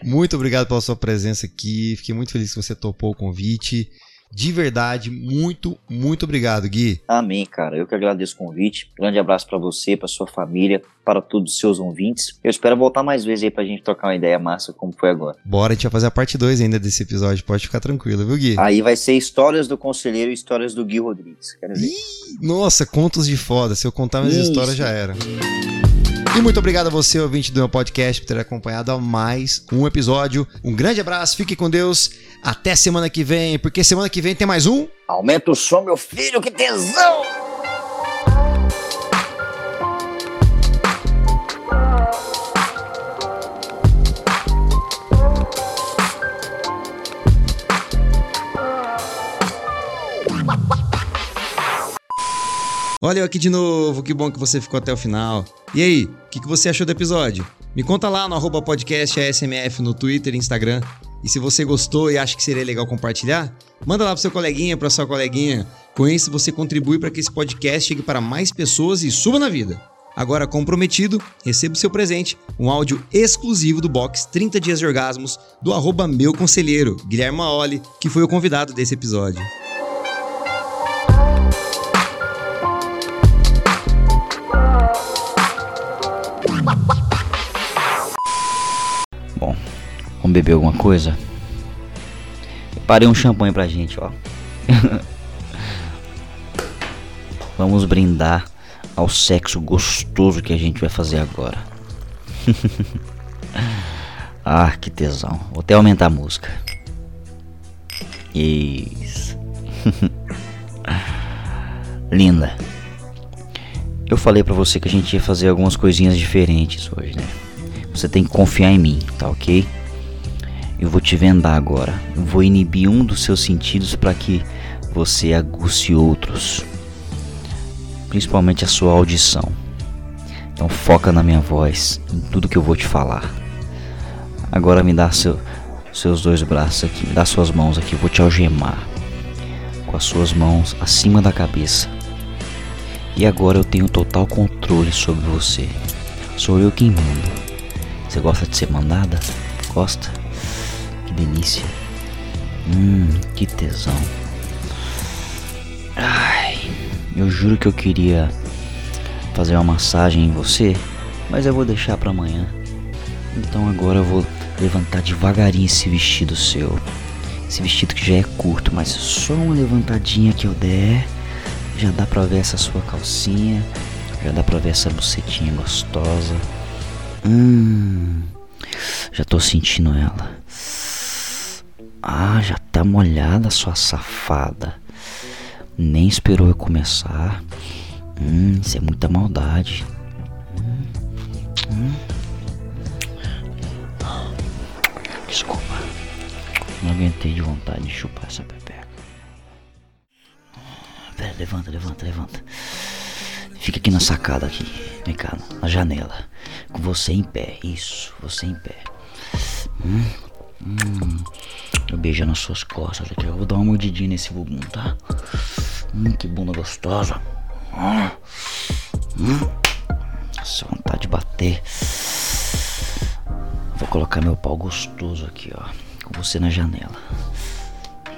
Muito obrigado pela sua presença aqui. Fiquei muito feliz que você topou o convite. De verdade, muito, muito obrigado, Gui. Amém, cara. Eu que agradeço o convite. Grande abraço para você, para sua família, para todos os seus ouvintes. Eu espero voltar mais vezes aí pra gente trocar uma ideia massa como foi agora. Bora, a gente vai fazer a parte 2 ainda desse episódio. Pode ficar tranquilo, viu, Gui? Aí vai ser histórias do conselheiro e histórias do Gui Rodrigues. Quero ver. Nossa, contos de foda. Se eu contar minhas Isso. histórias, já era. E muito obrigado a você, ouvinte do meu podcast, por ter acompanhado a mais um episódio. Um grande abraço, fique com Deus. Até semana que vem, porque semana que vem tem mais um. Aumenta o som, meu filho, que tesão! Olha eu aqui de novo, que bom que você ficou até o final. E aí, o que, que você achou do episódio? Me conta lá no arroba podcast ASMF no Twitter e Instagram. E se você gostou e acha que seria legal compartilhar, manda lá pro seu coleguinha, pra sua coleguinha. Com isso você contribui para que esse podcast chegue para mais pessoas e suba na vida. Agora comprometido, receba o seu presente, um áudio exclusivo do box 30 dias de orgasmos do arroba meu conselheiro, Guilherme Maoli, que foi o convidado desse episódio. Vamos beber alguma coisa? Parei um champanhe pra gente, ó. vamos brindar ao sexo gostoso que a gente vai fazer agora. ah, que tesão. Vou até aumentar a música. Isso. Linda. Eu falei para você que a gente ia fazer algumas coisinhas diferentes hoje, né? Você tem que confiar em mim, tá ok? Eu vou te vendar agora. Vou inibir um dos seus sentidos para que você aguce outros principalmente a sua audição. Então foca na minha voz, em tudo que eu vou te falar. Agora me dá seu, seus dois braços aqui, me dá suas mãos aqui, eu vou te algemar com as suas mãos acima da cabeça. E agora eu tenho total controle sobre você. Sou eu quem manda. Você gosta de ser mandada? Gosta? Delícia. Hum, que tesão. Ai. Eu juro que eu queria fazer uma massagem em você, mas eu vou deixar para amanhã. Então agora eu vou levantar devagarinho esse vestido seu. Esse vestido que já é curto, mas só uma levantadinha que eu der, já dá pra ver essa sua calcinha, já dá pra ver essa bucetinha gostosa. Hum, já tô sentindo ela. Ah, já tá molhada, sua safada. Nem esperou eu começar. Hum, isso é muita maldade. Hum, hum. Desculpa. Não aguentei de vontade de chupar essa pepeca. Pera, levanta, levanta, levanta. Fica aqui na sacada aqui. Vem cá, na janela. Com você em pé. Isso, você em pé. Hum, hum. Eu beijo nas suas costas aqui. Eu vou dar uma mordidinha nesse bumbum, tá? Hum, que bunda gostosa. Hum. Nossa, vontade de bater. Vou colocar meu pau gostoso aqui, ó. Com você na janela.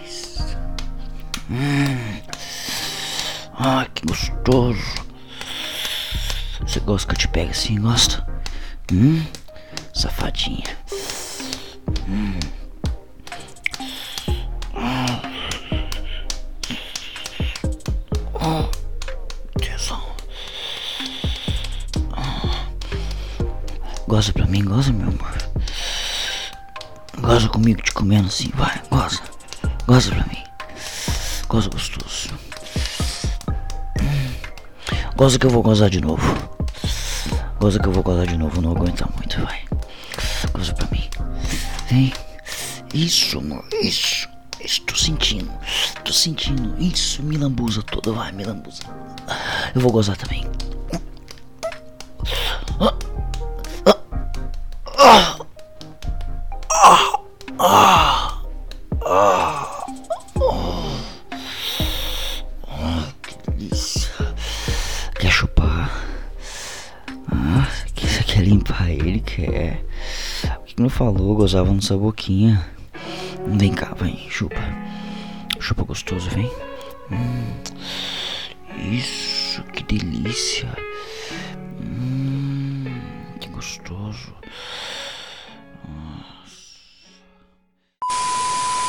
Isso. Hum. Ai, que gostoso. Você gosta que eu te pegue assim, gosta? Hum? Safadinha. Goza pra mim, goza, meu amor. Goza comigo te comendo assim, vai, goza. Goza pra mim. Goza gostoso. Goza que eu vou gozar de novo. Goza que eu vou gozar de novo, não aguenta muito, vai. Mim. Vem. Isso, amor, isso. Isso, tô sentindo. Tô sentindo. Isso, me lambuza toda, vai, me lambuza. Eu vou gozar também. Falou? Gozava nessa boquinha. Vem cá, vem, chupa. Chupa gostoso, vem. Hum, isso, que delícia.